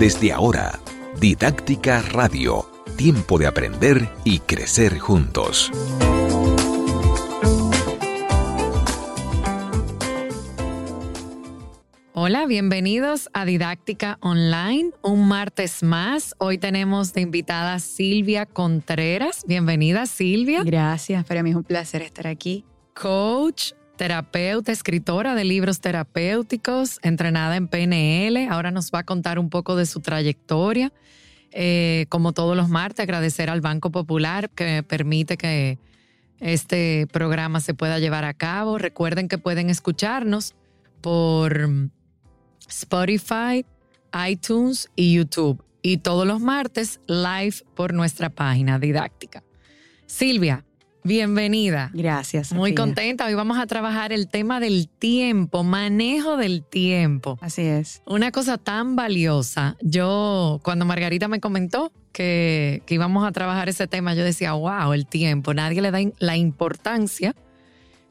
Desde ahora, Didáctica Radio, tiempo de aprender y crecer juntos. Hola, bienvenidos a Didáctica Online, un martes más. Hoy tenemos de invitada Silvia Contreras. Bienvenida Silvia. Gracias, para mí es un placer estar aquí. Coach, terapeuta, escritora de libros terapéuticos, entrenada en PNL. Ahora nos va a contar un poco de su trayectoria. Eh, como todos los martes, agradecer al Banco Popular que permite que este programa se pueda llevar a cabo. Recuerden que pueden escucharnos por Spotify, iTunes y YouTube. Y todos los martes live por nuestra página didáctica. Silvia, Bienvenida. Gracias. Muy contenta. Hoy vamos a trabajar el tema del tiempo, manejo del tiempo. Así es. Una cosa tan valiosa. Yo, cuando Margarita me comentó que, íbamos a trabajar ese tema, yo decía, wow, el tiempo. Nadie le da la importancia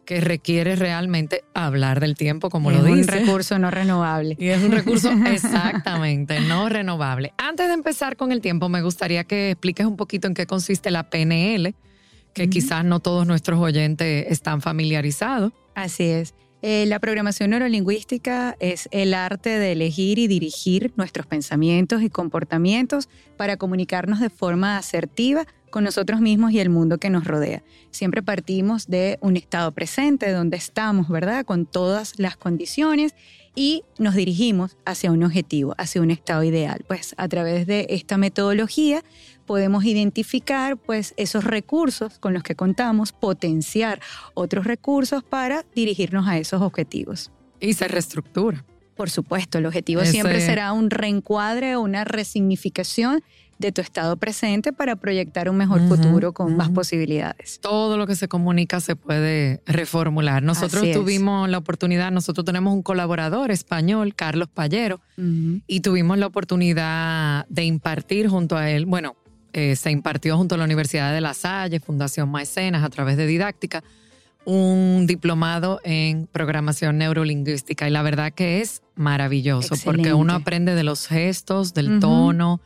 que requiere realmente hablar del tiempo, como lo dice. Es un recurso no renovable. Y es un recurso exactamente no renovable. Antes de empezar con el tiempo, me gustaría que expliques un poquito en qué consiste la PNL que quizás no todos nuestros oyentes están familiarizados. Así es. Eh, la programación neurolingüística es el arte de elegir y dirigir nuestros pensamientos y comportamientos para comunicarnos de forma asertiva con nosotros mismos y el mundo que nos rodea. Siempre partimos de un estado presente, donde estamos, ¿verdad? Con todas las condiciones y nos dirigimos hacia un objetivo, hacia un estado ideal. Pues a través de esta metodología podemos identificar pues esos recursos con los que contamos, potenciar otros recursos para dirigirnos a esos objetivos. Y se reestructura. Por supuesto, el objetivo siempre será un reencuadre o una resignificación de tu estado presente para proyectar un mejor futuro con más posibilidades. Todo lo que se comunica se puede reformular. Nosotros tuvimos la oportunidad, nosotros tenemos un colaborador español, Carlos Payero, y tuvimos la oportunidad de impartir junto a él, bueno, eh, se impartió junto a la Universidad de La Salle, Fundación Maecenas, a través de didáctica, un diplomado en programación neurolingüística. Y la verdad que es maravilloso, porque uno aprende de los gestos, del tono,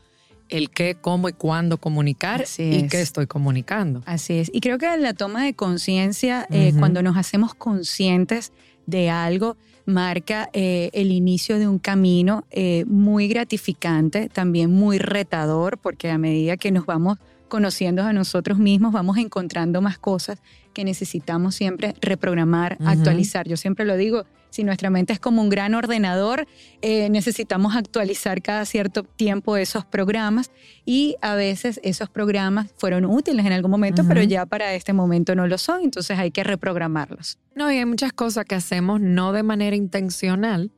el qué, cómo y cuándo comunicar y qué estoy comunicando. Así es. Y creo que la toma de conciencia, eh, cuando nos hacemos conscientes de algo, marca eh, el inicio de un camino eh, muy gratificante, también muy retador, porque a medida que nos vamos conociendo a nosotros mismos, vamos encontrando más cosas que necesitamos siempre reprogramar, actualizar. Yo siempre lo digo, si nuestra mente es como un gran ordenador, eh, necesitamos actualizar cada cierto tiempo esos programas y a veces esos programas fueron útiles en algún momento, pero ya para este momento no lo son, entonces hay que reprogramarlos. No, y hay muchas cosas que hacemos no de manera intencional,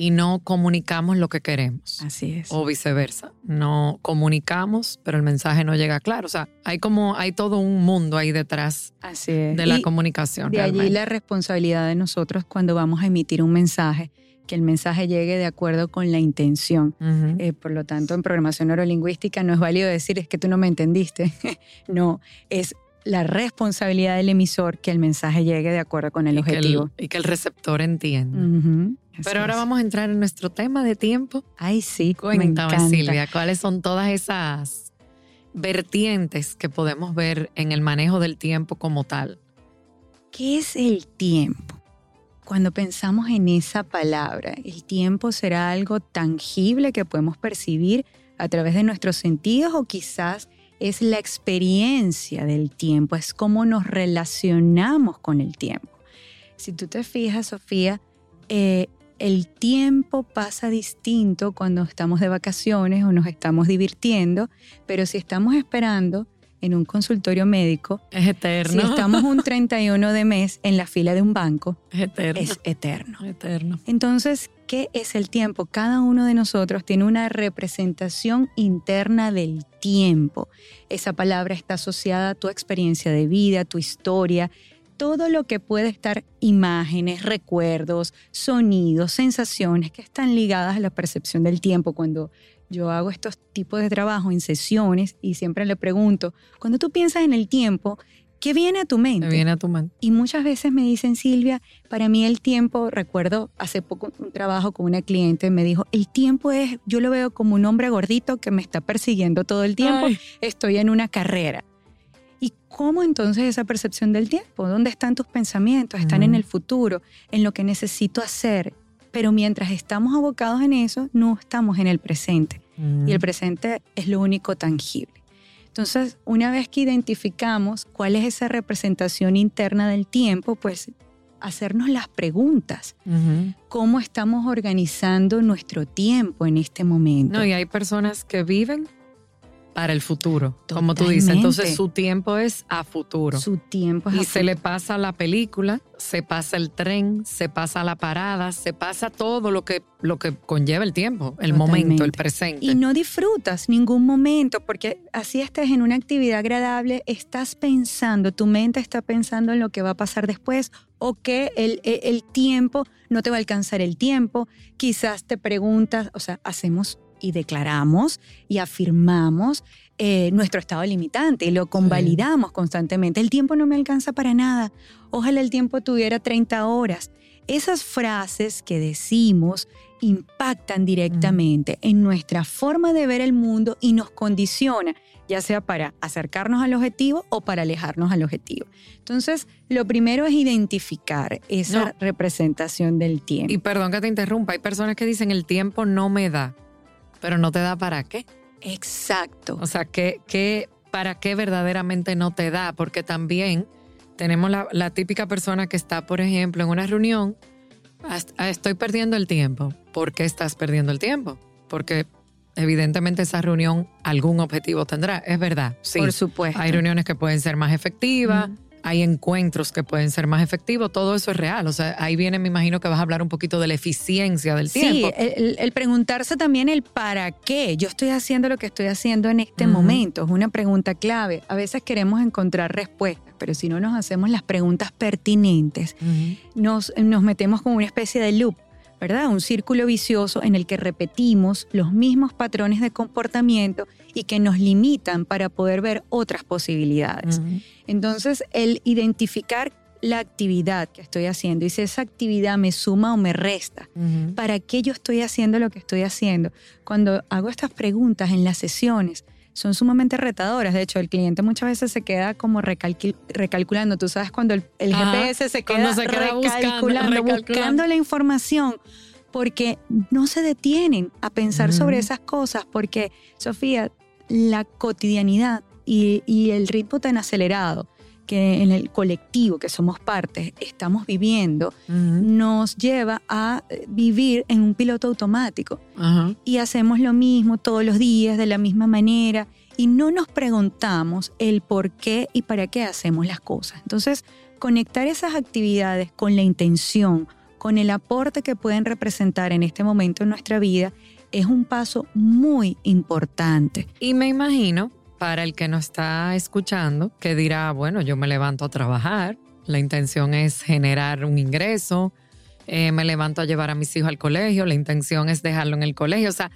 y no comunicamos lo que queremos. Así es. O viceversa. No comunicamos, pero el mensaje no llega claro. O sea, hay como, hay todo un mundo ahí detrás de la comunicación. De allí la responsabilidad de nosotros cuando vamos a emitir un mensaje, que el mensaje llegue de acuerdo con la intención. Eh, por lo tanto, en programación neurolingüística no es válido decir es que tú no me entendiste. no, es la responsabilidad del emisor que el mensaje llegue de acuerdo con el objetivo. y que el receptor entienda. Pero ahora vamos a entrar en nuestro tema de tiempo. Ay, sí, cuéntame Silvia, ¿cuáles son todas esas vertientes que podemos ver en el manejo del tiempo como tal? ¿Qué es el tiempo? Cuando pensamos en esa palabra, el tiempo será algo tangible que podemos percibir a través de nuestros sentidos o quizás es la experiencia del tiempo, es cómo nos relacionamos con el tiempo. Si tú te fijas, Sofía, eh, el tiempo pasa distinto cuando estamos de vacaciones o nos estamos divirtiendo, pero si estamos esperando en un consultorio médico, es eterno. Si estamos un 31 de mes en la fila de un banco, es eterno. Es eterno. eterno. Entonces, ¿qué es el tiempo? Cada uno de nosotros tiene una representación interna del tiempo. Esa palabra está asociada a tu experiencia de vida, tu historia, todo lo que puede estar imágenes, recuerdos, sonidos, sensaciones que están ligadas a la percepción del tiempo. Cuando yo hago estos tipos de trabajo en sesiones y siempre le pregunto, cuando tú piensas en el tiempo, ¿Qué viene a tu mente? ¿Qué viene a tu mente? Y muchas veces me dicen, Silvia, para mí el tiempo, recuerdo hace poco un trabajo con una cliente, me dijo, el tiempo es, yo lo veo como un hombre gordito que me está persiguiendo todo el tiempo, estoy en una carrera. ¿Y cómo entonces esa percepción del tiempo? ¿Dónde están tus pensamientos? Están en el futuro, en lo que necesito hacer. Pero mientras estamos abocados en eso, no estamos en el presente. Y el presente es lo único tangible. Entonces, una vez que identificamos cuál es esa representación interna del tiempo, pues hacernos las preguntas. ¿Cómo estamos organizando nuestro tiempo en este momento? No, y hay personas que viven para el futuro, como tú dices. Entonces su tiempo es a futuro. Su tiempo es Y se le pasa la película, se pasa el tren, se pasa la parada, se pasa todo lo que, lo que conlleva el tiempo, el momento, el presente. Y no disfrutas ningún momento, porque así estés en una actividad agradable, estás pensando, tu mente está pensando en lo que va a pasar después o que el, el tiempo no te va a alcanzar el tiempo. Quizás te preguntas, o sea, hacemos y declaramos y afirmamos eh, nuestro estado limitante y lo convalidamos constantemente. El tiempo no me alcanza para nada. Ojalá el tiempo tuviera 30 horas. Esas frases que decimos impactan directamente en nuestra forma de ver el mundo y nos condiciona, ya sea para acercarnos al objetivo o para alejarnos al objetivo. Entonces, lo primero es identificar esa representación del tiempo. Y perdón que te interrumpa, hay personas que dicen el tiempo no me da pero no te da para qué. Exacto. O sea, ¿qué, para qué verdaderamente no te da? Porque también tenemos la, típica persona que está, por ejemplo, en una reunión, estoy perdiendo el tiempo. ¿Por qué estás perdiendo el tiempo? Porque evidentemente esa reunión algún objetivo tendrá, es verdad. Sí, por supuesto. Hay reuniones que pueden ser más efectivas hay encuentros que pueden ser más efectivos, todo eso es real. O sea, ahí viene, me imagino que vas a hablar un poquito de la eficiencia del tiempo. Sí, el, preguntarse también el para qué. Yo estoy haciendo lo que estoy haciendo en este momento. Es una pregunta clave. A veces queremos encontrar respuestas, pero si no nos hacemos las preguntas pertinentes, nos, nos metemos como una especie de loop ¿verdad? Un círculo vicioso en el que repetimos los mismos patrones de comportamiento y que nos limitan para poder ver otras posibilidades. Entonces, el identificar la actividad que estoy haciendo y si esa actividad me suma o me resta, ¿para qué yo estoy haciendo lo que estoy haciendo? Cuando hago estas preguntas en las sesiones, son sumamente retadoras. De hecho, el cliente muchas veces se queda como recalculando. Tú sabes, cuando el, GPS se queda, recalculando, buscando, la información, porque no se detienen a pensar sobre esas cosas, porque, Sofía, la cotidianidad y, y el ritmo tan acelerado que en el colectivo que somos parte estamos viviendo nos lleva a vivir en un piloto automático. Y hacemos lo mismo todos los días de la misma manera y no nos preguntamos el por qué y para qué hacemos las cosas. Entonces, conectar esas actividades con la intención, con el aporte que pueden representar en este momento en nuestra vida, es un paso muy importante. Y me imagino para el que no está escuchando, que dirá, bueno, yo me levanto a trabajar, la intención es generar un ingreso, eh, me levanto a llevar a mis hijos al colegio, la intención es dejarlo en el colegio, o sea,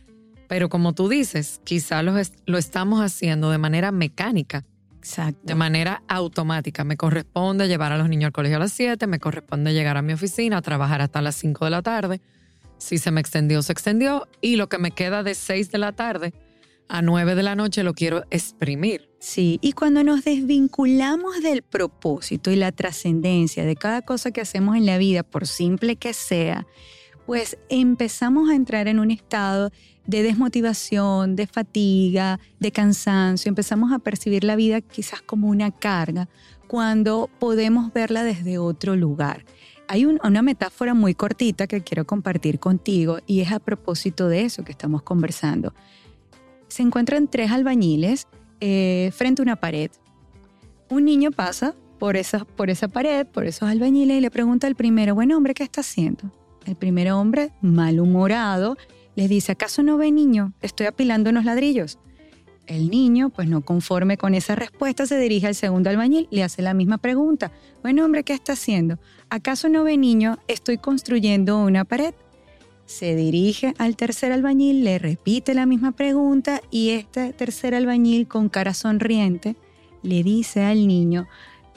pero como tú dices, quizá lo, lo estamos haciendo de manera mecánica. Exacto. De manera automática. Me corresponde llevar a los niños al colegio a las 7, me corresponde llegar a mi oficina, a trabajar hasta las 5 de la tarde. Si se me extendió, se extendió. Y lo que me queda de 6 de la tarde a 9 de la noche lo quiero exprimir. Sí, y cuando nos desvinculamos del propósito y la trascendencia de cada cosa que hacemos en la vida, por simple que sea, pues empezamos a entrar en un estado de desmotivación, de fatiga, de cansancio, empezamos a percibir la vida quizás como una carga, cuando podemos verla desde otro lugar. Hay una metáfora muy cortita que quiero compartir contigo y es a propósito de eso que estamos conversando se encuentran tres albañiles eh, frente a una pared. Un niño pasa por esa, por esa pared, por esos albañiles, y le pregunta al primero, bueno hombre, ¿qué está haciendo? El primer hombre, malhumorado, le dice, ¿acaso no ve niño? Estoy apilando unos ladrillos. El niño, pues no conforme con esa respuesta, se dirige al segundo albañil, le hace la misma pregunta. Bueno, hombre, ¿qué está haciendo? ¿Acaso no ve niño? Estoy construyendo una pared se dirige al tercer albañil, le repite la misma pregunta y este tercer albañil con cara sonriente le dice al niño,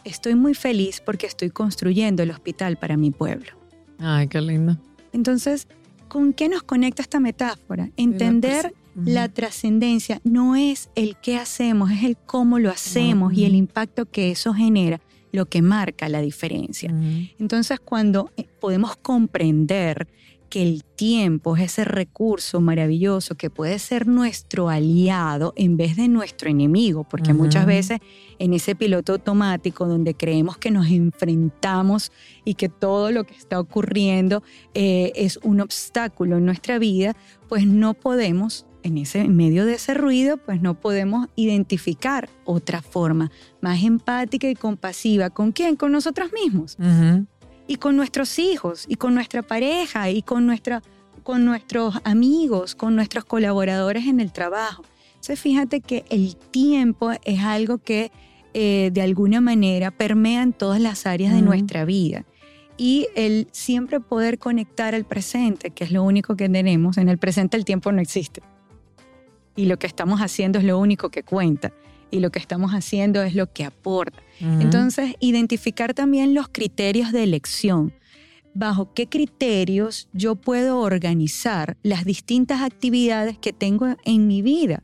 estoy muy feliz porque estoy construyendo el hospital para mi pueblo. Ay, qué lindo. Entonces, ¿con qué nos conecta esta metáfora? Entender la trascendencia no es el qué hacemos, es el cómo lo hacemos y el impacto que eso genera lo que marca la diferencia. Entonces, cuando eh, podemos comprender que el tiempo es ese recurso maravilloso que puede ser nuestro aliado en vez de nuestro enemigo, porque muchas veces en ese piloto automático donde creemos que nos enfrentamos y que todo lo que está ocurriendo eh, es un obstáculo en nuestra vida, pues no podemos en ese medio de ese ruido, pues no podemos identificar otra forma más empática y compasiva. ¿Con quién? Con nosotros mismos y con nuestros hijos y con nuestra pareja y con, nuestra, con nuestros amigos, con nuestros colaboradores en el trabajo. Entonces fíjate que el tiempo es algo que eh, de alguna manera permea en todas las áreas de nuestra vida. Y el siempre poder conectar al presente, que es lo único que tenemos, en el presente el tiempo no existe. Y lo que estamos haciendo es lo único que cuenta. Y lo que estamos haciendo es lo que aporta. Entonces, identificar también los criterios de elección. Bajo qué criterios yo puedo organizar las distintas actividades que tengo en mi vida.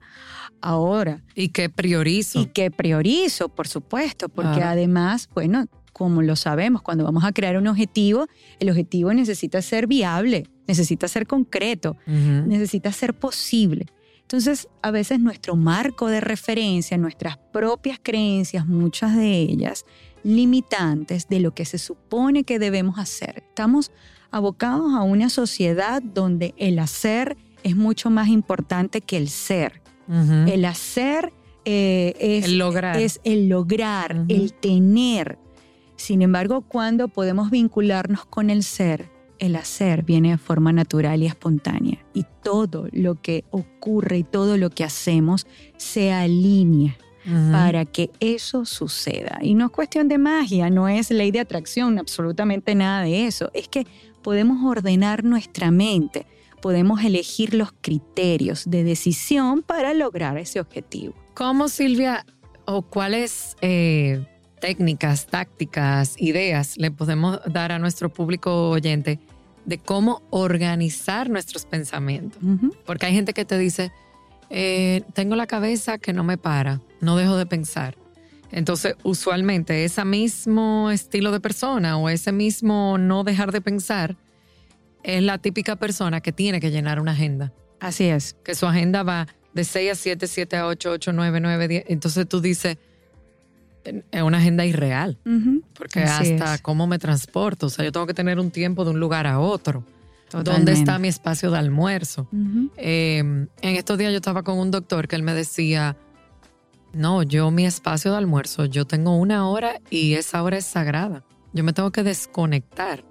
Ahora. Y qué priorizo. Y qué priorizo, por supuesto, porque además, bueno, como lo sabemos, cuando vamos a crear un objetivo, el objetivo necesita ser viable, necesita ser concreto, necesita ser posible. Entonces, a veces nuestro marco de referencia, nuestras propias creencias, muchas de ellas limitantes de lo que se supone que debemos hacer. Estamos abocados a una sociedad donde el hacer es mucho más importante que el ser. El hacer eh, es, el lograr, es el, lograr el tener. Sin embargo, cuando podemos vincularnos con el ser, el hacer viene de forma natural y espontánea. Y todo lo que ocurre y todo lo que hacemos se alinea para que eso suceda. Y no es cuestión de magia, no es ley de atracción, absolutamente nada de eso. Es que podemos ordenar nuestra mente, podemos elegir los criterios de decisión para lograr ese objetivo. ¿Cómo, Silvia, o cuáles eh, técnicas, tácticas, ideas le podemos dar a nuestro público oyente de cómo organizar nuestros pensamientos. Porque hay gente que te dice, eh, tengo la cabeza que no me para, no dejo de pensar. Entonces, usualmente ese mismo estilo de persona o ese mismo no dejar de pensar es la típica persona que tiene que llenar una agenda. Así es. Que su agenda va de 6 a 7, 7 a 8, 8, 9, 9, 10. Entonces tú dices, es una agenda irreal, porque hasta cómo me transporto, o sea, yo tengo que tener un tiempo de un lugar a otro. ¿Dónde está mi espacio de almuerzo? Em, en estos días yo estaba con un doctor que él me decía, no, yo mi espacio de almuerzo, yo tengo una hora y esa hora es sagrada. Yo me tengo que desconectar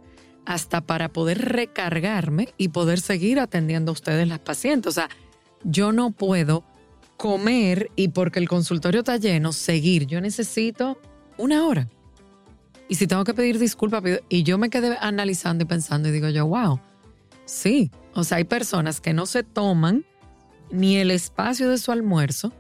hasta para poder recargarme y poder seguir atendiendo a ustedes las pacientes. O sea, yo no puedo comer y porque el consultorio está lleno, seguir. Yo necesito una hora. Y si tengo que pedir disculpas, y yo me quedé analizando y pensando y digo yo, wow, sí. O sea, hay personas que no se toman ni el espacio de su almuerzo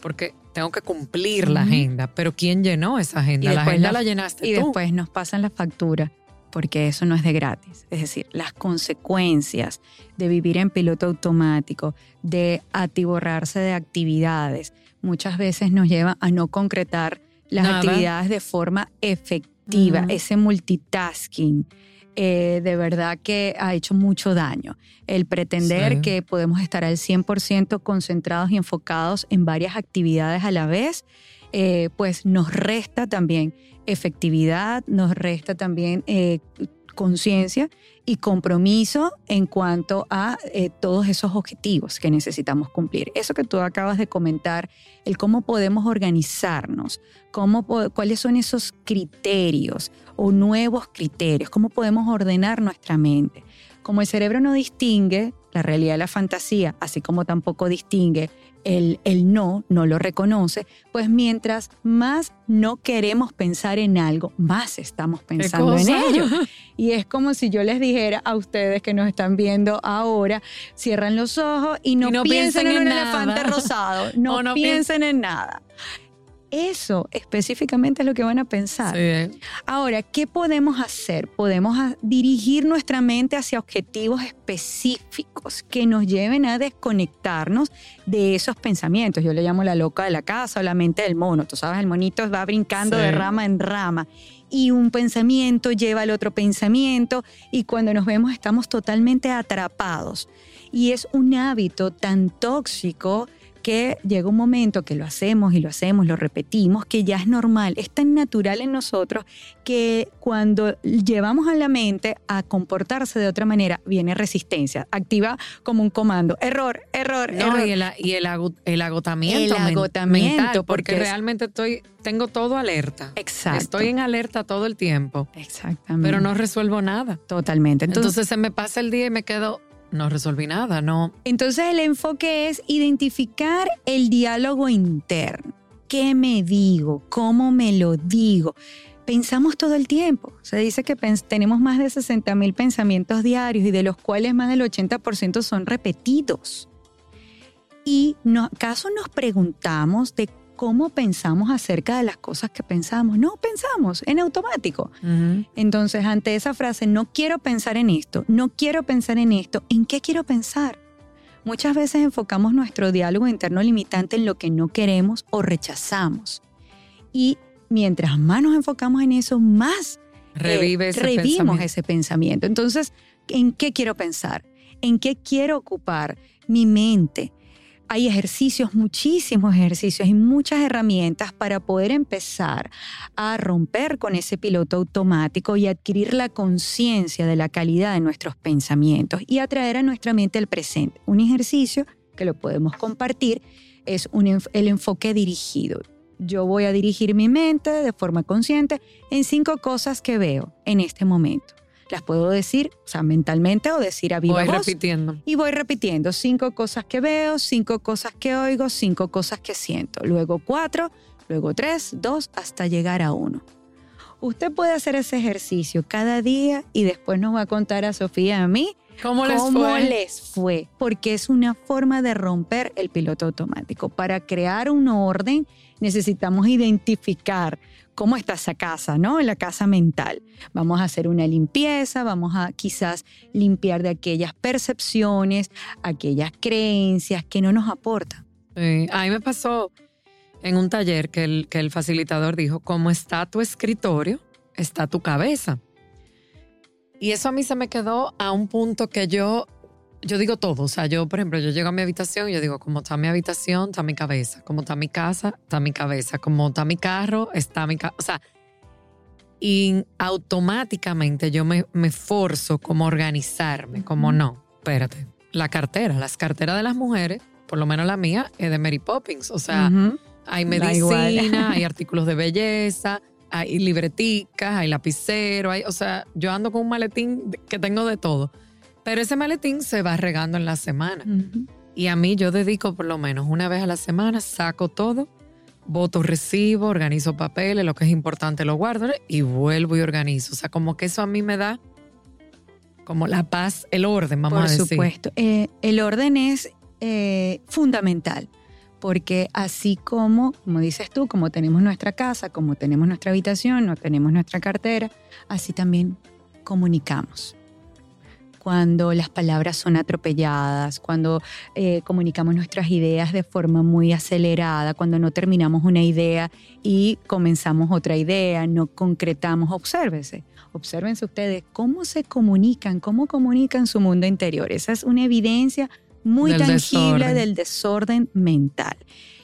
porque tengo que cumplir la agenda. Pero ¿quién llenó esa agenda? La agenda la, llenaste y después nos pasan la factura porque eso no es de gratis. Es decir, las consecuencias de vivir en piloto automático, de atiborrarse de actividades, muchas veces nos lleva a no concretar las actividades de forma efectiva, ese multitasking. Eh, de verdad que ha hecho mucho daño. El pretender que podemos estar al 100% concentrados y enfocados en varias actividades a la vez, eh, pues nos resta también efectividad, nos resta también eh, conciencia y compromiso en cuanto a eh, todos esos objetivos que necesitamos cumplir. Eso que tú acabas de comentar, el cómo podemos organizarnos, cómo, cuáles son esos criterios o nuevos criterios, cómo podemos ordenar nuestra mente. Como el cerebro no distingue la realidad de la fantasía, así como tampoco distingue el, el, no, no lo reconoce, pues mientras más no queremos pensar en algo, más estamos pensando en ello. Y es como si yo les dijera a ustedes que nos están viendo ahora, cierran los ojos y no, piensen, en, un elefante rosado, no, no piensen en nada Eso específicamente es lo que van a pensar. Sí. Ahora, ¿qué podemos hacer? Podemos dirigir nuestra mente hacia objetivos específicos que nos lleven a desconectarnos de esos pensamientos. Yo le llamo la loca de la casa o la mente del mono. Tú sabes, el monito va brincando Sí. de rama en rama y un pensamiento lleva al otro pensamiento y cuando nos vemos estamos totalmente atrapados. Y es un hábito tan tóxico que llega un momento que lo hacemos y lo hacemos, lo repetimos, que ya es normal, es tan natural en nosotros que cuando llevamos a la mente a comportarse de otra manera, viene resistencia, activa como un comando, error, error, No, error. y el, y el, agotamiento. El agotamiento, mental, porque, porque es- realmente estoy, tengo todo alerta. Exacto. Estoy en alerta todo el tiempo, Exactamente. pero no resuelvo nada. Totalmente. Entonces, Entonces, se me pasa el día y me quedo, no resolví nada, no. entonces el enfoque es identificar el diálogo interno. ¿Qué me digo? ¿Cómo me lo digo? Pensamos todo el tiempo. Se dice que tenemos más de 60 mil pensamientos diarios y de los cuales más del 80% son repetidos. Y no, ¿acaso nos preguntamos de cómo pensamos acerca de las cosas que pensamos? No pensamos en automático. Ujú. Entonces, ante esa frase, no quiero pensar en esto, no quiero pensar en esto, ¿en qué quiero pensar? Muchas veces enfocamos nuestro diálogo interno limitante en lo que no queremos o rechazamos. Y mientras más nos enfocamos en eso, más eh, Revive ese revivimos pensamiento. ese pensamiento. Entonces, ¿en qué quiero pensar? ¿En qué quiero ocupar mi mente? Hay ejercicios, muchísimos ejercicios y muchas herramientas para poder empezar a romper con ese piloto automático y adquirir la conciencia de la calidad de nuestros pensamientos y atraer a nuestra mente el presente. Un ejercicio que lo podemos compartir es el enfoque dirigido. Yo voy a dirigir mi mente de forma consciente en cinco cosas que veo en este momento. Las puedo decir, o sea, mentalmente o decir a viva Voy voz. repitiendo. Y voy repitiendo cinco cosas que veo, cinco cosas que oigo, cinco cosas que siento. Luego cuatro, luego tres, dos, hasta llegar a uno. Usted puede hacer ese ejercicio cada día y después nos va a contar a Sofía y a mí ¿Cómo les cómo fue? les fue, porque es una forma de romper el piloto automático. Para crear un orden necesitamos identificar cómo está esa casa, ¿no? La casa mental. Vamos a hacer una limpieza, vamos a quizás limpiar de aquellas percepciones, aquellas creencias que no nos aportan. Sí, A mí me pasó en un taller que el, que el facilitador dijo, como está tu escritorio, está tu cabeza. Y eso a mí se me quedó a un punto que yo, yo digo todo. O sea, yo, por ejemplo, yo llego a mi habitación y yo digo, como está mi habitación, está mi cabeza. Como está mi casa, está mi cabeza. Como está mi carro, está mi casa. O sea, y automáticamente yo me, me forzo como a organizarme, como no, espérate, la cartera, las carteras de las mujeres, por lo menos la mía, es de Mary Poppins. O sea, Ujú. hay Da igual. medicina, hay artículos de belleza, hay libreticas, hay lapicero, hay, o sea, yo ando con un maletín que tengo de todo. Pero ese maletín se va regando en la semana. Y a mí yo dedico por lo menos una vez a la semana, saco todo, voto recibo, organizo papeles, lo que es importante lo guardo y vuelvo y organizo. O sea, como que eso a mí me da como la paz, el orden, vamos Por a decir. supuesto. Eh, el orden es eh, fundamental, porque así como, como dices tú, como tenemos nuestra casa, como tenemos nuestra habitación, no tenemos nuestra cartera, así también comunicamos. Cuando las palabras son atropelladas, cuando eh, comunicamos nuestras ideas de forma muy acelerada, cuando no terminamos una idea y comenzamos otra idea, no concretamos, obsérvese. Obsérvense ustedes cómo se comunican, cómo comunican su mundo interior. Esa es una evidencia muy Del tangible desorden. del desorden mental.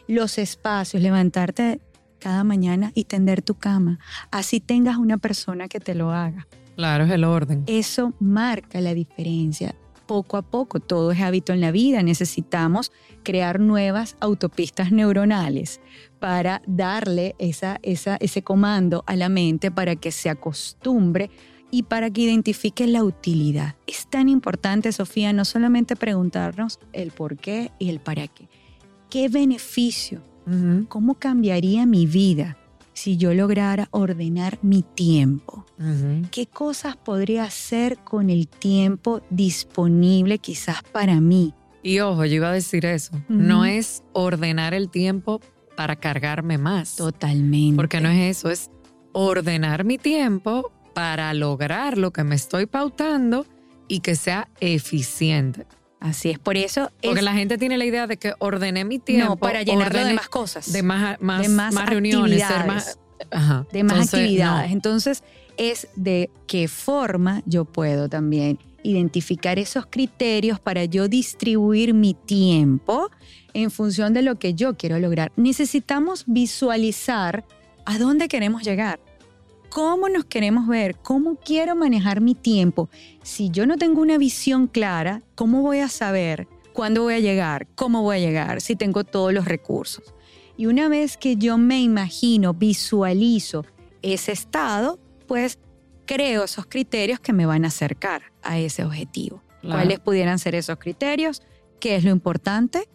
Los espacios, levantarte cada mañana y tender tu cama. Así tengas una persona que te lo haga. Claro, es el orden. Eso marca la diferencia. Poco a poco, todo es hábito en la vida. Necesitamos crear nuevas autopistas neuronales para darle esa, esa, ese comando a la mente para que se acostumbre y para que identifique la utilidad. Es tan importante, Sofía, no solamente preguntarnos el por qué y el para qué. ¿Qué beneficio ¿Cómo cambiaría mi vida si yo lograra ordenar mi tiempo? ¿Qué cosas podría hacer con el tiempo disponible quizás para mí? Y ojo, yo iba a decir eso. No es ordenar el tiempo para cargarme más. Totalmente. Porque no es eso, es ordenar mi tiempo para lograr lo que me estoy pautando y que sea eficiente. Así es, por eso Porque la gente tiene la idea de que ordené mi tiempo. No, para llenarlo de más cosas. De más, más, más, reuniones, ser más... De más actividades. Entonces, es de qué forma yo puedo también identificar esos criterios para yo distribuir mi tiempo en función de lo que yo quiero lograr. Necesitamos visualizar a dónde queremos llegar, cómo nos queremos ver, cómo quiero manejar mi tiempo. Si yo no tengo una visión clara, ¿cómo voy a saber cuándo voy a llegar, cómo voy a llegar, si tengo todos los recursos? Y una vez que yo me imagino, visualizo ese estado, pues creo esos criterios que me van a acercar a ese objetivo. ¿Cuáles pudieran ser esos criterios? ¿Qué es lo importante?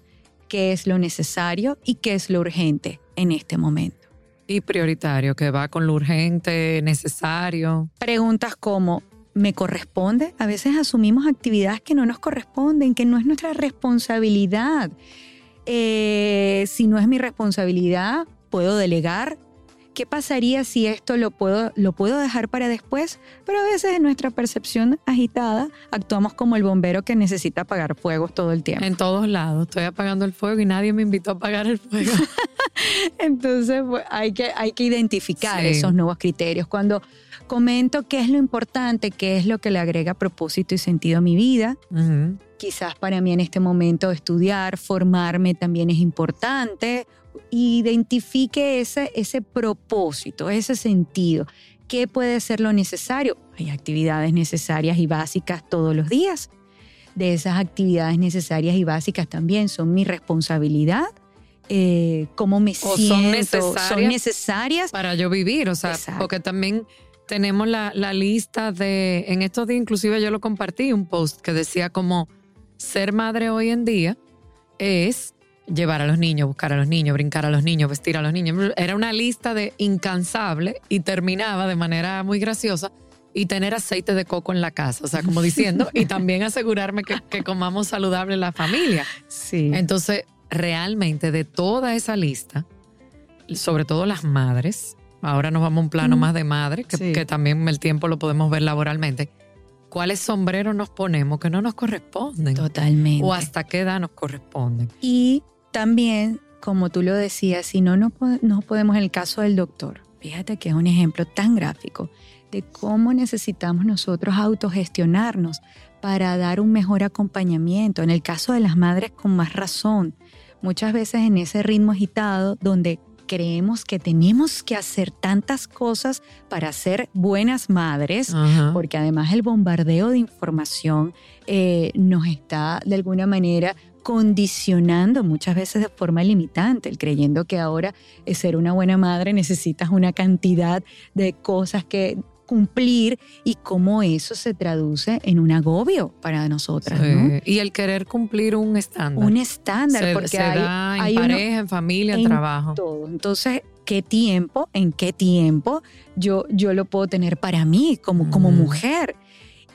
¿Qué es lo necesario? ¿Y qué es lo urgente en este momento? Y prioritario, que va con lo urgente, necesario. Preguntas como, ¿me corresponde? A veces asumimos actividades que no nos corresponden, que no es nuestra responsabilidad. Eh, si no es mi responsabilidad, puedo delegar, ¿qué pasaría si esto lo puedo, lo puedo dejar para después? Pero a veces en nuestra percepción agitada actuamos como el bombero que necesita apagar fuegos todo el tiempo. En todos lados, estoy apagando el fuego y nadie me invitó a apagar el fuego. Entonces pues, hay, que, hay que identificar esos nuevos criterios. Cuando comento qué es lo importante, qué es lo que le agrega propósito y sentido a mi vida, quizás para mí en este momento estudiar, formarme también es importante identifique ese, ese propósito, ese sentido. ¿Qué puede ser lo necesario? Hay actividades necesarias y básicas todos los días. De esas actividades necesarias y básicas también son mi responsabilidad. Eh, cómo me siento, son necesarias, son necesarias para yo vivir, o sea, porque también tenemos la, la, lista de, en estos días inclusive yo lo compartí, un post que decía como ser madre hoy en día es llevar a los niños, buscar a los niños, brincar a los niños, vestir a los niños. Era una lista de incansable y terminaba de manera muy graciosa y tener aceite de coco en la casa, o sea, como diciendo, y también asegurarme que, comamos saludable la familia. Sí. Entonces, realmente de toda esa lista, sobre todo las madres, ahora nos vamos a un plano más de madre, que, que también el tiempo lo podemos ver laboralmente, cuáles sombreros nos ponemos que no nos corresponden. Totalmente. O hasta qué edad nos corresponden. Y también, como tú lo decías, si no, no, podemos en el caso del doctor, fíjate que es un ejemplo tan gráfico de cómo necesitamos nosotros autogestionarnos para dar un mejor acompañamiento. En el caso de las madres, con más razón. Muchas veces en ese ritmo agitado donde creemos que tenemos que hacer tantas cosas para ser buenas madres, porque además el bombardeo de información eh, nos está de alguna manera condicionando muchas veces de forma limitante, el creyendo que ahora ser una buena madre necesitas una cantidad de cosas que cumplir y cómo eso se traduce en un agobio para nosotras. Y el querer cumplir un estándar. Un estándar, porque se hay, en pareja, en familia, en, trabajo. Todo. Entonces, ¿qué tiempo, en qué tiempo yo, yo lo puedo tener para mí como, como mujer?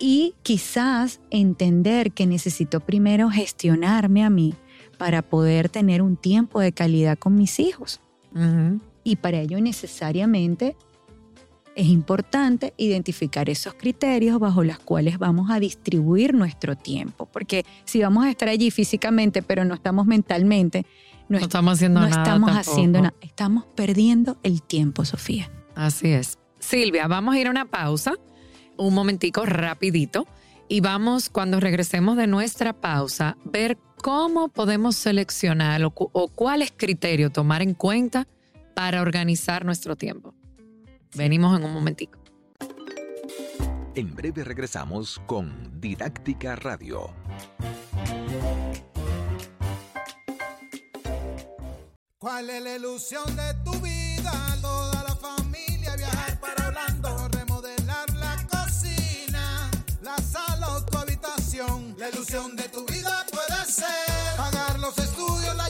y quizás entender que necesito primero gestionarme a mí para poder tener un tiempo de calidad con mis hijos. Y para ello necesariamente es importante identificar esos criterios bajo los cuales vamos a distribuir nuestro tiempo, porque si vamos a estar allí físicamente pero no estamos mentalmente, no, estamos haciendo nada. Estamos haciendo nada, estamos perdiendo el tiempo, Sofía. Así es. Silvia, vamos a ir a una pausa un momentico rapidito y vamos cuando regresemos de nuestra pausa ver cómo podemos seleccionar o, o cuáles criterios tomar en cuenta para organizar nuestro tiempo. Venimos en un momentico. En breve regresamos con Didáctica Radio. ¿Cuál es la ilusión de tu vida? Toda la familia viajar para Orlando La ilusión de tu vida puede ser pagar los estudios, la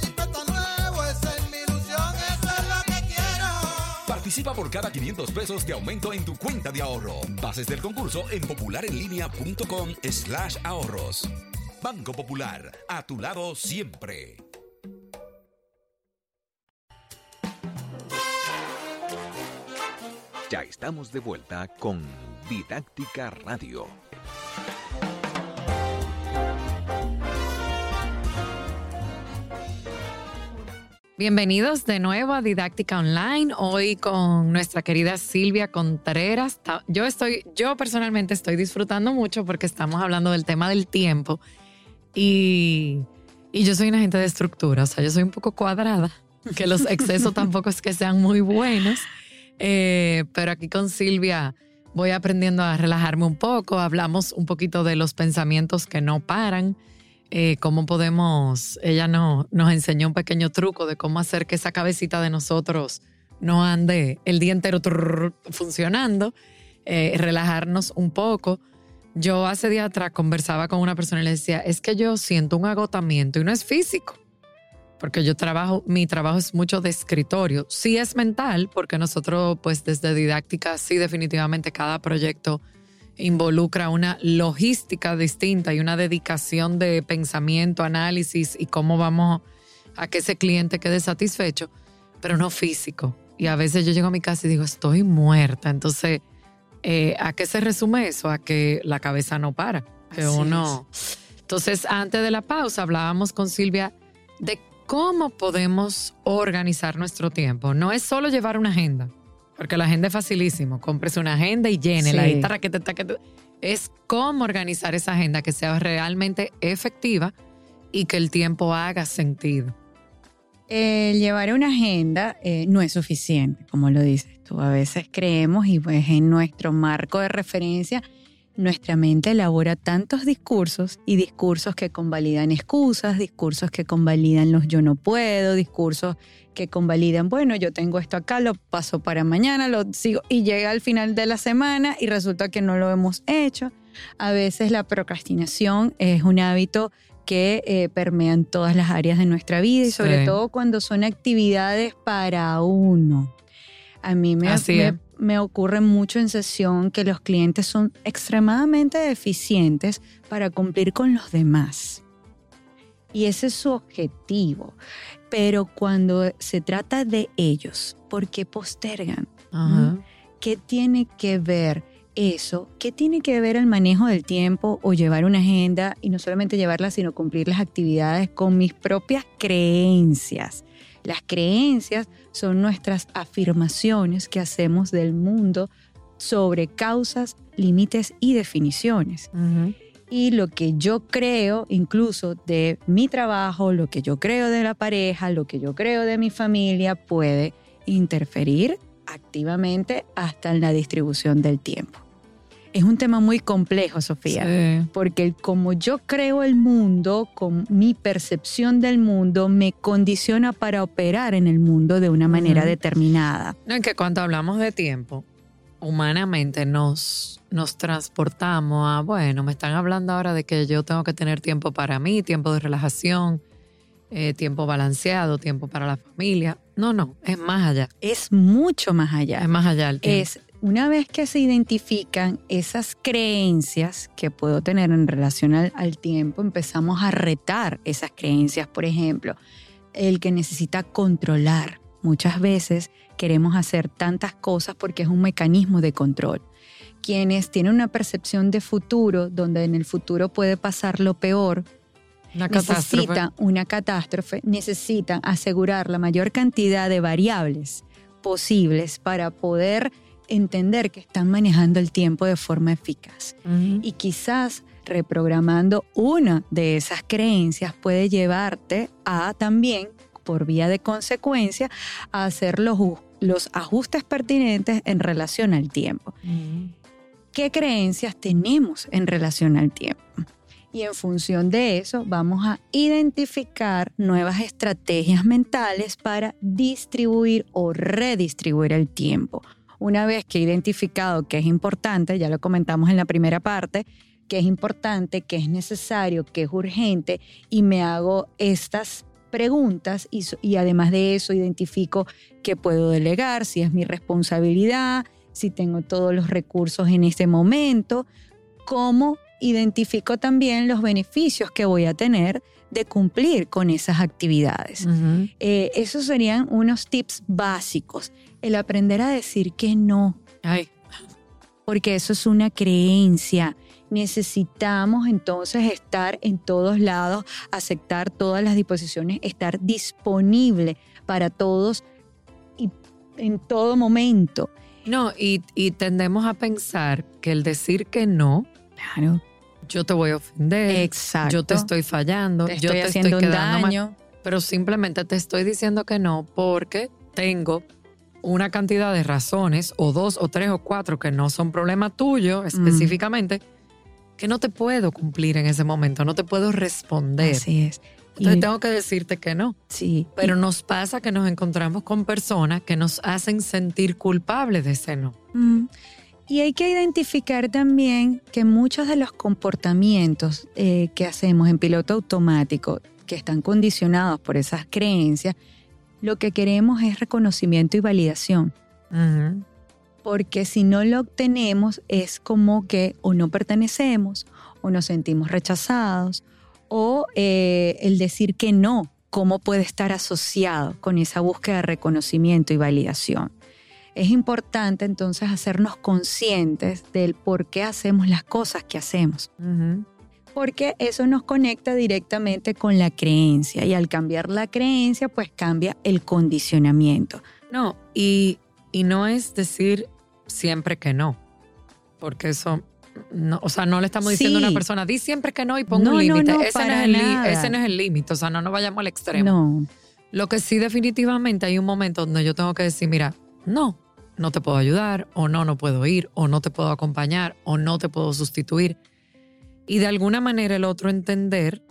Participa por cada 500 pesos de aumento en tu cuenta de ahorro. Bases del concurso en popularenlinea.com slash ahorros. Banco Popular, a tu lado siempre. Ya estamos de vuelta con Didáctica Radio. Bienvenidos de nuevo a Didáctica Online, hoy con nuestra querida Silvia Contreras. Yo estoy, yo personalmente estoy disfrutando mucho porque estamos hablando del tema del tiempo y, y yo soy una gente de estructura, o sea, yo soy un poco cuadrada, que los excesos tampoco es que sean muy buenos, eh, pero aquí con Silvia voy aprendiendo a relajarme un poco, hablamos un poquito de los pensamientos que no paran eh, cómo podemos, ella no, nos enseñó un pequeño truco de cómo hacer que esa cabecita de nosotros no ande el día entero funcionando, eh, relajarnos un poco. Yo hace días atrás conversaba con una persona y le decía, es que yo siento un agotamiento y no es físico, porque yo trabajo, mi trabajo es mucho de escritorio. Sí es mental, porque nosotros pues desde didáctica, sí definitivamente cada proyecto involucra una logística distinta y una dedicación de pensamiento, análisis y cómo vamos a que ese cliente quede satisfecho, pero no físico. Y a veces yo llego a mi casa y digo, estoy muerta. Entonces, eh, ¿a qué se resume eso? A que la cabeza no para, que uno... Entonces, antes de la pausa hablábamos con Silvia de cómo podemos organizar nuestro tiempo. No es solo llevar una agenda porque la agenda es facilísimo. Cómprese una agenda y llénela. Sí. es cómo organizar esa agenda que sea realmente efectiva y que el tiempo haga sentido. llevar una agenda eh, no es suficiente, como lo dices tú. A veces creemos y pues en nuestro marco de referencia nuestra mente elabora tantos discursos y discursos que convalidan excusas, discursos que convalidan los yo no puedo, discursos que convalidan, bueno, yo tengo esto acá, lo paso para mañana, lo sigo y llega al final de la semana y resulta que no lo hemos hecho. A veces la procrastinación es un hábito que eh, permea en todas las áreas de nuestra vida y sobre todo cuando son actividades para uno. A mí me, me, me ocurre mucho en sesión que los clientes son extremadamente eficientes para cumplir con los demás. Y ese es su objetivo. Pero cuando se trata de ellos, ¿por qué postergan? ¿Qué tiene que ver eso? ¿Qué tiene que ver el manejo del tiempo o llevar una agenda y no solamente llevarla, sino cumplir las actividades con mis propias creencias? Las creencias son nuestras afirmaciones que hacemos del mundo sobre causas, límites y definiciones. Y lo que yo creo, incluso de mi trabajo, lo que yo creo de la pareja, lo que yo creo de mi familia, puede interferir activamente hasta en la distribución del tiempo es un tema muy complejo, Sofía, porque como yo creo el mundo, con mi percepción del mundo, me condiciona para operar en el mundo de una manera determinada. No, es que cuando hablamos de tiempo, humanamente nos, nos transportamos a, bueno, me están hablando ahora de que yo tengo que tener tiempo para mí, tiempo de relajación, eh, tiempo balanceado, tiempo para la familia. No, no, es más allá. Es mucho más allá. Es más allá el tiempo. Es una vez que se identifican esas creencias que puedo tener en relación al, tiempo, empezamos a retar esas creencias. Por ejemplo, el que necesita controlar. Muchas veces queremos hacer tantas cosas porque es un mecanismo de control. Quienes tienen una percepción de futuro, donde en el futuro puede pasar lo peor, una necesitan una catástrofe, necesitan asegurar la mayor cantidad de variables posibles para poder entender que están manejando el tiempo de forma eficaz. Y quizás reprogramando una de esas creencias puede llevarte a también, por vía de consecuencia, a hacer los, los ajustes pertinentes en relación al tiempo. ¿Qué creencias tenemos en relación al tiempo? Y en función de eso vamos a identificar nuevas estrategias mentales para distribuir o redistribuir el tiempo una vez que he identificado que es importante, ya lo comentamos en la primera parte, que es importante, que es necesario, que es urgente, y me hago estas preguntas y, y además de eso identifico que puedo delegar, si es mi responsabilidad, si tengo todos los recursos en ese momento, cómo identifico también los beneficios que voy a tener de cumplir con esas actividades. Eh, esos serían unos tips básicos. El aprender a decir que no. Ay, porque eso es una creencia. Necesitamos entonces estar en todos lados, aceptar todas las disposiciones, estar disponible para todos y en todo momento. no, y, y tendemos a pensar que el decir que no, Claro, yo te voy a ofender, exacto. yo te estoy fallando, Te yo estoy te haciendo estoy quedando mal, daño. pero simplemente te estoy diciendo que no porque tengo una cantidad de razones, o dos, o tres, o cuatro, que no son problema tuyo específicamente, que no te puedo cumplir en ese momento, no te puedo responder. Así es. Entonces Y- tengo que decirte que no. sí, Pero nos pasa que nos encontramos con personas que nos hacen sentir culpables de ese no. Mm. Y hay que identificar también que muchos de los comportamientos eh, que hacemos en piloto automático, que están condicionados por esas creencias, lo que queremos es reconocimiento y validación. Porque si no lo obtenemos es como que o no pertenecemos o nos sentimos rechazados o eh, el decir que no, cómo puede estar asociado con esa búsqueda de reconocimiento y validación. Es importante entonces hacernos conscientes del por qué hacemos las cosas que hacemos. Porque eso nos conecta directamente con la creencia y al cambiar la creencia pues cambia el condicionamiento. No, y, y no es decir siempre que no, porque eso, no, o sea, no le estamos diciendo a una persona, di siempre que no y pon No, un límite. no, ese, no para es el li- nada. ese no es el límite, o sea, no nos vayamos al extremo. No, Lo que sí definitivamente hay un momento donde yo tengo que decir, mira, no, no te puedo ayudar, o no, no puedo ir, o no te puedo acompañar, o no te puedo sustituir. Y de alguna manera el otro entender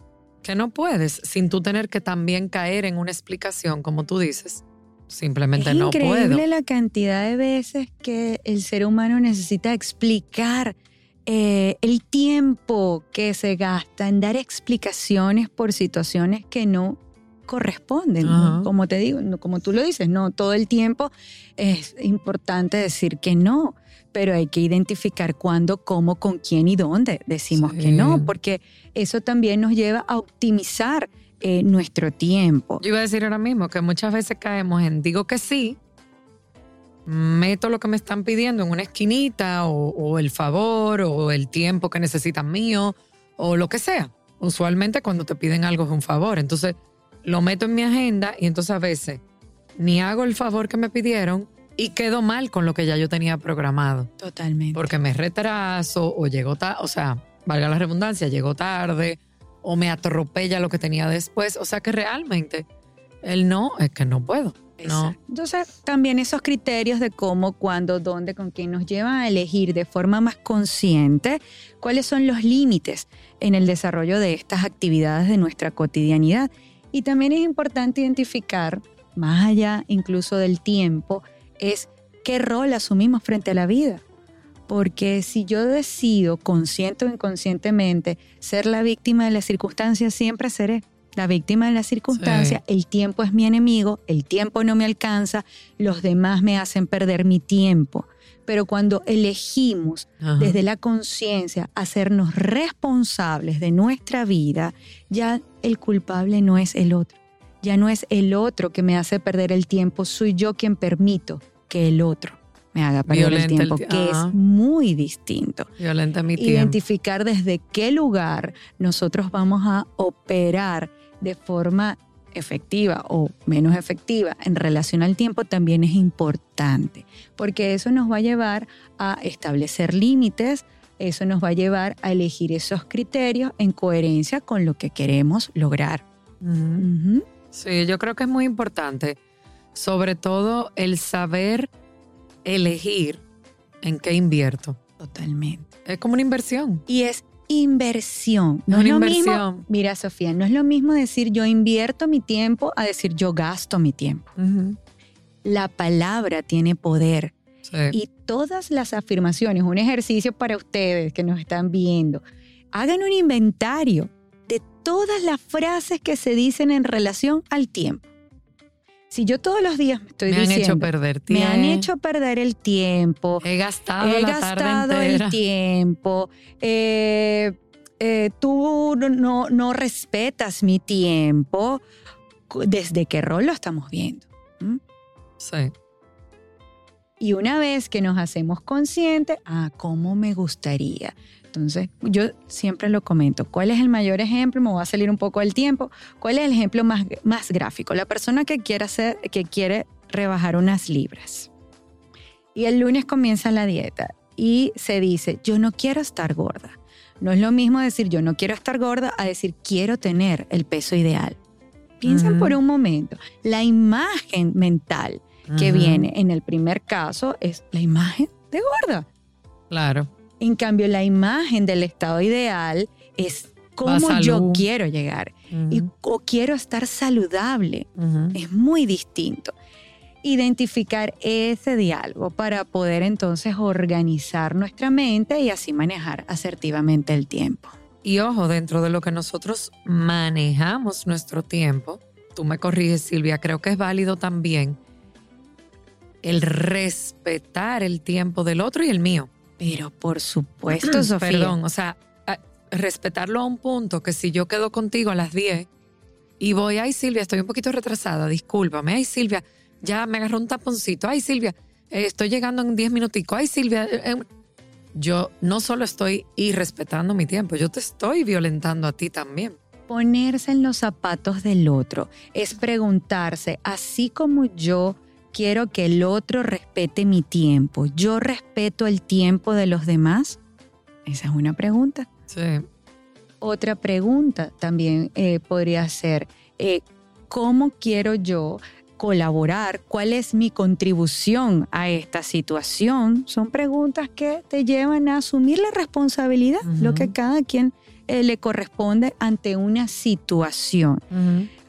que no puedes, sin tú tener que también caer en una explicación, como tú dices. Simplemente es no increíble puedo. la cantidad de veces que el ser humano necesita explicar eh, el tiempo que se gasta en dar explicaciones por situaciones que no corresponden. ¿no? Como te digo, como tú lo dices, no todo el tiempo es importante decir que no, pero hay que identificar cuándo, cómo, con quién y dónde decimos que Sí. no, porque eso también nos lleva a optimizar eh, nuestro tiempo. Yo iba a decir ahora mismo que muchas veces caemos en digo que sí, meto lo que me están pidiendo en una esquinita o, o el favor o el tiempo que necesitan mío o lo que sea. Usualmente cuando te piden algo es un favor. Entonces lo meto en mi agenda y entonces a veces ni hago el favor que me pidieron y quedo mal con lo que ya yo tenía programado. Totalmente. Porque me retraso o llego tarde, o sea, valga la redundancia, llego tarde o me atropella lo que tenía después. O sea que realmente el no es que no puedo. No. Entonces, también esos criterios de cómo, cuándo, dónde, con quién nos llevan a elegir de forma más consciente cuáles son los límites en el desarrollo de estas actividades de nuestra cotidianidad. Y también es importante identificar, más allá incluso del tiempo, es qué rol asumimos frente a la vida. Porque si yo decido, consciente o inconscientemente, ser la víctima de las circunstancias, siempre seré la víctima de la circunstancia, el tiempo es mi enemigo, el tiempo no me alcanza, los demás me hacen perder mi tiempo. Pero cuando elegimos Ajá. desde la conciencia hacernos responsables de nuestra vida, ya el culpable no es el otro. Ya no es el otro que me hace perder el tiempo, soy yo quien permito que el otro me haga perder Violenta el tiempo, ti- que es muy distinto Violenta mi tiempo. identificar desde qué lugar nosotros vamos a operar de forma efectiva o menos efectiva en relación al tiempo también es importante, porque eso nos va a llevar a establecer límites, eso nos va a llevar a elegir esos criterios en coherencia con lo que queremos lograr. Sí, yo creo que es muy importante, sobre todo el saber elegir en qué invierto. Totalmente. Es como una inversión. Y es inversión. No Es lo mismo. inversión. Mira, Sofía, no es lo mismo decir yo invierto mi tiempo a decir yo gasto mi tiempo. La palabra tiene poder Sí. y todas las afirmaciones, un ejercicio para ustedes que nos están viendo, hagan un inventario todas las frases que se dicen en relación al tiempo. Si yo todos los días me estoy me han diciendo, hecho perder me tiempo. han hecho perder el tiempo, He gastado he la gastado el tiempo, eh, eh, tú no- no, no respetas mi tiempo, ¿desde qué rol lo estamos viendo? ¿Mm? Sí. Y una vez que nos hacemos conscientes, ah, ¿cómo me gustaría? Entonces, yo siempre lo comento. ¿Cuál es el mayor ejemplo? Me voy a salir un poco del tiempo. ¿Cuál es el ejemplo más, más gráfico? La persona que quiere, hacer, que quiere rebajar unas libras. Y el lunes comienza la dieta y se dice, yo no quiero estar gorda. No es lo mismo decir yo no quiero estar gorda a decir quiero tener el peso ideal. Piensen por un momento, la imagen mental que viene en el primer caso es la imagen de gorda. Claro. En cambio, la imagen del estado ideal es cómo yo quiero llegar y o quiero estar saludable. Es muy distinto. Identificar ese diálogo para poder entonces organizar nuestra mente y así manejar asertivamente el tiempo. Y ojo, dentro de lo que nosotros manejamos nuestro tiempo, tú me corriges Silvia, creo que es válido también el respetar el tiempo del otro y el mío. Pero por supuesto, Sofía. Perdón, o sea, respetarlo a un punto que si yo quedo contigo a las 10 y voy, ay Silvia, estoy un poquito retrasada, discúlpame, ay Silvia, ya me agarró un taponcito, ay Silvia, eh, estoy llegando en 10 minuticos, ay Silvia, eh, eh, yo no solo estoy irrespetando mi tiempo, yo te estoy violentando a ti también. Ponerse en los zapatos del otro es preguntarse, así como yo quiero que el otro respete mi tiempo. ¿Yo respeto el tiempo de los demás? Esa es una pregunta. Sí. Otra pregunta también eh, podría ser, eh, ¿cómo quiero yo colaborar? ¿Cuál es mi contribución a esta situación? Son preguntas que te llevan a asumir la responsabilidad, lo que cada quien eh, le corresponde ante una situación.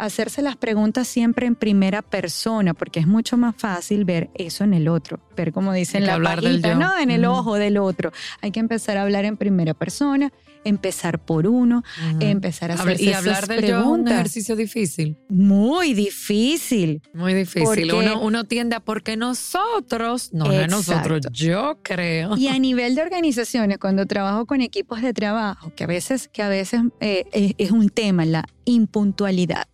Hacerse las preguntas siempre en primera persona, porque es mucho más fácil ver eso en el otro, ver como dicen la pajita, no, en el ojo del otro. Hay que empezar a hablar en primera persona empezar por uno, empezar a hacer Y hablar del yo es un ejercicio difícil. Muy difícil. Muy difícil. Uno, uno, tiende a porque nosotros, no, no nosotros, yo creo. Y a nivel de organizaciones, cuando trabajo con equipos de trabajo, que a veces, que a veces eh, es un tema, la impuntualidad.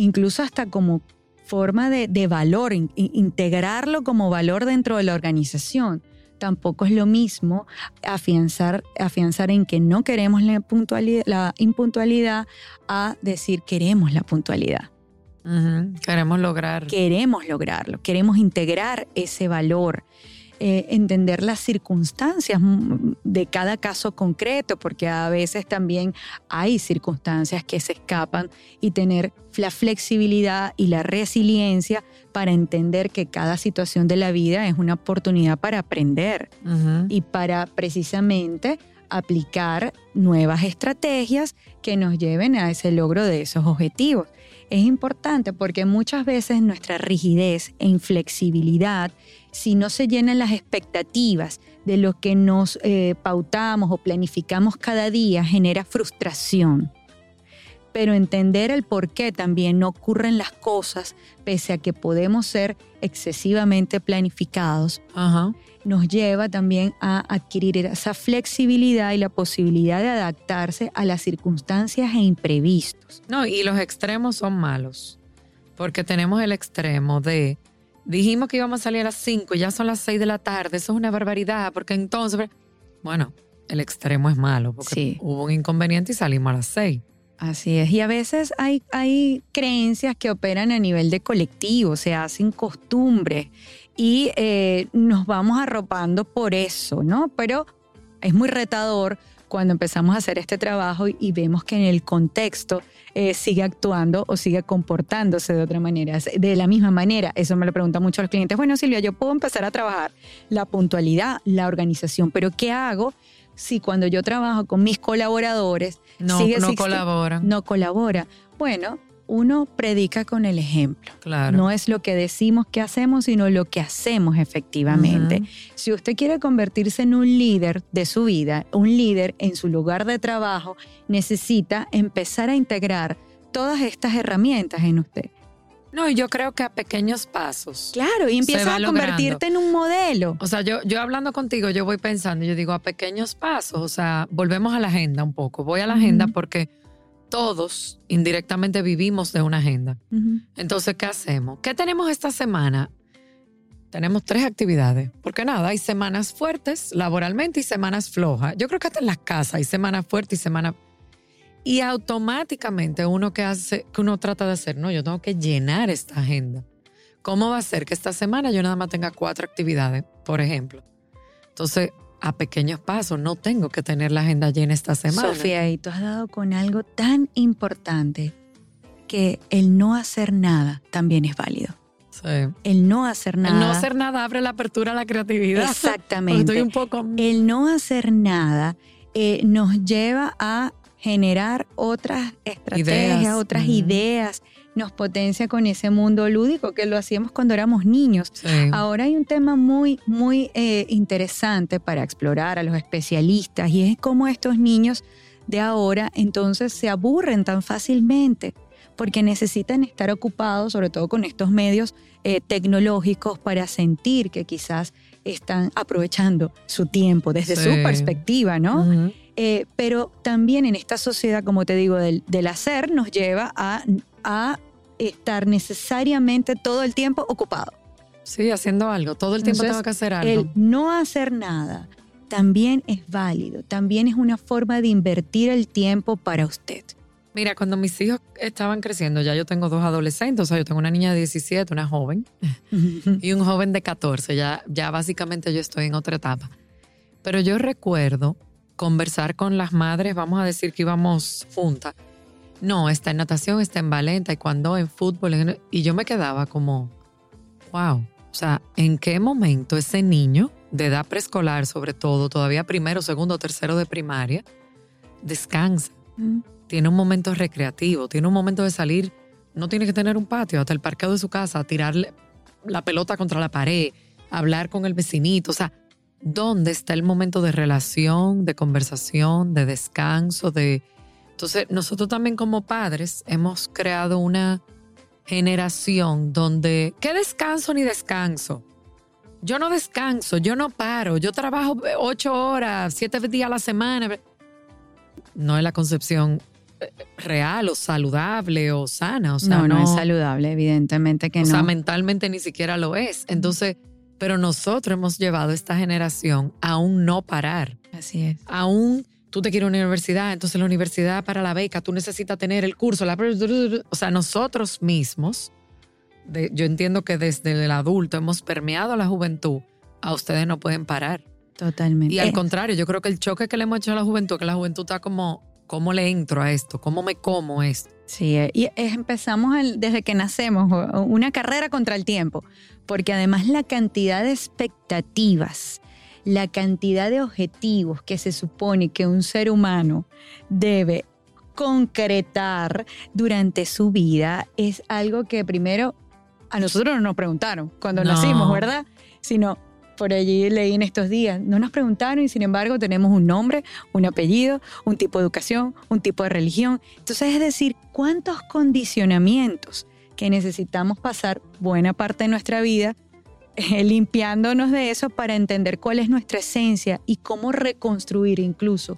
Incluso hasta como forma de, de valor, integrarlo como valor dentro de la organización tampoco es lo mismo afianzar, afianzar en que no queremos la, puntualidad, la impuntualidad a decir queremos la puntualidad. Queremos lograr. Queremos lograrlo, queremos integrar ese valor. Eh, entender las circunstancias de cada caso concreto, porque a veces también hay circunstancias que se escapan y tener la flexibilidad y la resiliencia para entender que cada situación de la vida es una oportunidad para aprender y para precisamente aplicar nuevas estrategias que nos lleven a ese logro de esos objetivos. Es importante porque muchas veces nuestra rigidez e inflexibilidad si no se llenan las expectativas de lo que nos eh, pautamos o planificamos cada día, genera frustración. Pero entender el por qué también no ocurren las cosas, pese a que podemos ser excesivamente planificados, nos lleva también a adquirir esa flexibilidad y la posibilidad de adaptarse a las circunstancias e imprevistos. No, y los extremos son malos, porque tenemos el extremo de dijimos que íbamos a salir a las 5 y ya son las 6 de la tarde, eso es una barbaridad, porque entonces, bueno, el extremo es malo, porque hubo un inconveniente y salimos a las 6. Así es, y a veces hay, hay creencias que operan a nivel de colectivo, se hacen costumbres y eh, nos vamos arropando por eso, ¿no? Pero es muy retador cuando empezamos a hacer este trabajo y, vemos que en el contexto eh, sigue actuando o sigue comportándose de otra manera, de la misma manera. Eso me lo preguntan mucho los clientes. Bueno, Silvia, yo puedo empezar a trabajar la puntualidad, la organización, pero ¿qué hago si cuando yo trabajo con mis colaboradores no, sigue no colaboran? No colabora. Bueno, uno predica con el ejemplo. Claro. No es lo que decimos que hacemos, sino lo que hacemos efectivamente. Si usted quiere convertirse en un líder de su vida, un líder en su lugar de trabajo, necesita empezar a integrar todas estas herramientas en usted. No, yo creo que a pequeños pasos. Claro, y empiezas a convertirte en un modelo. O sea, yo, yo hablando contigo, yo voy pensando, yo digo a pequeños pasos, o sea, volvemos a la agenda un poco. Voy a la agenda porque todos indirectamente vivimos de una agenda. Entonces, ¿qué hacemos? ¿Qué tenemos esta semana? tenemos tres actividades. Porque nada, hay semanas fuertes laboralmente y semanas flojas. Yo creo que hasta en las casas hay semanas fuertes y semanas... Y automáticamente uno que hace, que uno trata de hacer, no, yo tengo que llenar esta agenda. ¿Cómo va a ser que esta semana yo nada más tenga cuatro actividades, por ejemplo? Entonces, a pequeños pasos, no tengo que tener la agenda llena esta semana. Sofía, y tú has dado con algo tan importante que el no hacer nada también es válido. Sí. El no hacer nada. El no hacer nada abre la apertura a la creatividad. Exactamente. Estoy un poco... El no hacer nada eh, nos lleva a generar otras estrategias, Ideas. otras ideas, nos potencia con ese mundo lúdico que lo hacíamos cuando éramos niños. Sí. Ahora hay un tema muy, muy eh, interesante para explorar a los especialistas y es cómo estos niños de ahora entonces se aburren tan fácilmente porque necesitan estar ocupados, sobre todo con estos medios eh, tecnológicos, para sentir que quizás están aprovechando su tiempo desde Sí. su perspectiva, ¿no? Eh, pero también en esta sociedad, como te digo, del, del hacer nos lleva a, a estar necesariamente todo el tiempo ocupado. Sí, haciendo algo. Todo el tiempo Entonces, tengo que hacer algo. El no hacer nada también es válido, también es una forma de invertir el tiempo para usted. Mira, cuando mis hijos estaban creciendo, ya yo tengo dos adolescentes, o sea, yo tengo una niña de 17, una joven, y un joven de 14, ya, ya básicamente yo estoy en otra etapa. Pero yo recuerdo conversar con las madres, vamos a decir que íbamos juntas. No, está en natación, está en ballet, en taekwondo, en fútbol, en- y yo me quedaba como, wow, o sea, ¿en qué momento ese niño de edad preescolar, sobre todo, todavía primero, segundo, tercero de primaria, descansa? tiene un momento recreativo, tiene un momento de salir, no tiene que tener un patio, hasta el parqueo de su casa, tirarle la pelota contra la pared, hablar con el vecinito, o sea, ¿dónde está el momento de relación, de conversación, de descanso, de Entonces, nosotros también como padres hemos creado una generación donde ¿qué descanso ni descanso? Yo no descanso, yo no paro, yo trabajo ocho horas, siete días a la semana. No es la concepción eh, real o saludable o sana. O sea, no, no, no, es saludable, evidentemente que o no. sea, mentalmente ni siquiera lo es. Entonces, pero nosotros hemos llevado esta generación a un no parar, Así es. a un tú te quieres una universidad, entonces la universidad para la beca, tú necesitas tener el curso, la... o sea, nosotros mismos, de- yo entiendo que desde el adulto hemos permeado a la juventud, a ustedes no pueden parar. Totalmente. Y al contrario, yo creo que el choque que le hemos hecho a la juventud, que la juventud está como, ¿cómo le entro a esto? ¿Cómo me como esto? Sí, eh, y empezamos desde que nacemos, una carrera contra el tiempo, porque además la cantidad de expectativas, la cantidad de objetivos que se supone que un ser humano debe concretar durante su vida es algo que primero a nosotros no nos preguntaron cuando No. nacimos, ¿verdad? Sino por allí leí en estos días, no nos preguntaron y sin embargo tenemos un nombre, un apellido, un tipo de educación, un tipo de religión. Entonces, es decir, cuántos condicionamientos que necesitamos pasar buena parte de nuestra vida eh, limpiándonos de eso para entender cuál es nuestra esencia y cómo reconstruir incluso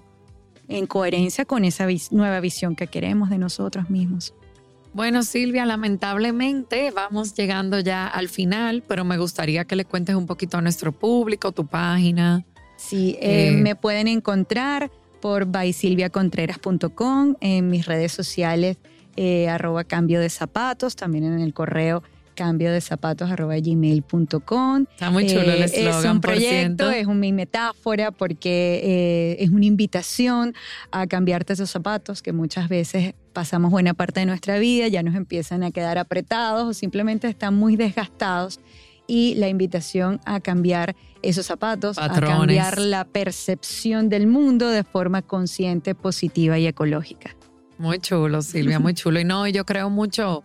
en coherencia con esa vis- nueva visión que queremos de nosotros mismos. Bueno, Silvia, lamentablemente vamos llegando ya al final, pero me gustaría que le cuentes un poquito a nuestro público, tu página. Sí, eh, Eh, me pueden encontrar por bysilviacontreras.com, en mis redes sociales, eh, arroba cambio de zapatos, también en el correo cambio de zapatos arroba gmail.com. Está muy chulo el eslogan, Es un por proyecto, es un- mi metáfora porque eh, es una invitación a cambiarte esos zapatos que muchas veces pasamos buena parte de nuestra vida, ya nos empiezan a quedar apretados o simplemente están muy desgastados. Y la invitación a cambiar esos zapatos, a cambiar la percepción del mundo de forma consciente, positiva y ecológica. Muy chulo, Silvia, muy chulo. Y no, yo creo mucho,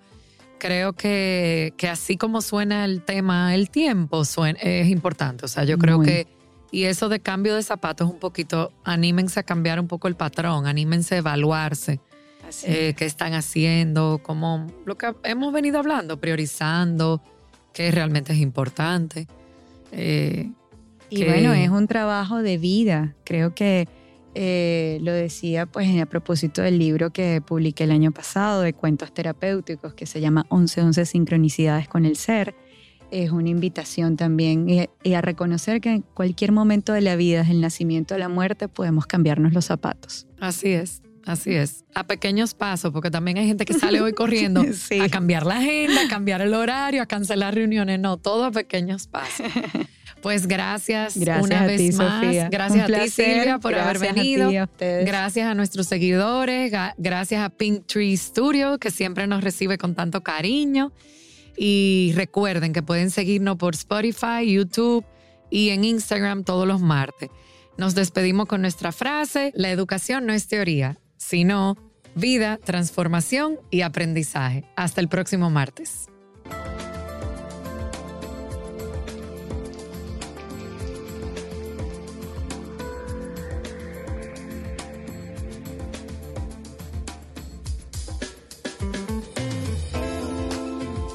creo que, que así como suena el tema, el tiempo suena, es importante. O sea, yo creo Muy. que, y eso de cambio de zapatos un poquito, anímense a cambiar un poco el patrón, anímense a evaluarse. Eh, qué están haciendo, como lo que hemos venido hablando, priorizando, qué realmente es importante. Eh, Y que- bueno, es un trabajo de vida. Creo que eh, lo decía pues a propósito del libro que publiqué el año pasado de cuentos terapéuticos que se llama 1111 sincronicidades con el ser. es una invitación también y, y a reconocer que en cualquier momento de la vida, desde el nacimiento a la muerte, podemos cambiarnos los zapatos. Así es. Así es, a pequeños pasos, porque también hay gente que sale hoy corriendo Sí. a cambiar la agenda, a cambiar el horario, a cancelar reuniones. No, todo a pequeños pasos. Pues gracias, Gracias una a vez ti, más. Sofía. Gracias Un a ti. Silvia, por haber Gracias a ti, venido. a ustedes. Gracias a nuestros seguidores. Gracias a Pink Tree Studio, que siempre nos recibe con tanto cariño. Y recuerden que pueden seguirnos por Spotify, YouTube y en Instagram todos los martes. Nos despedimos con nuestra frase, la educación no es teoría, sino vida, transformación y aprendizaje. Hasta el próximo martes.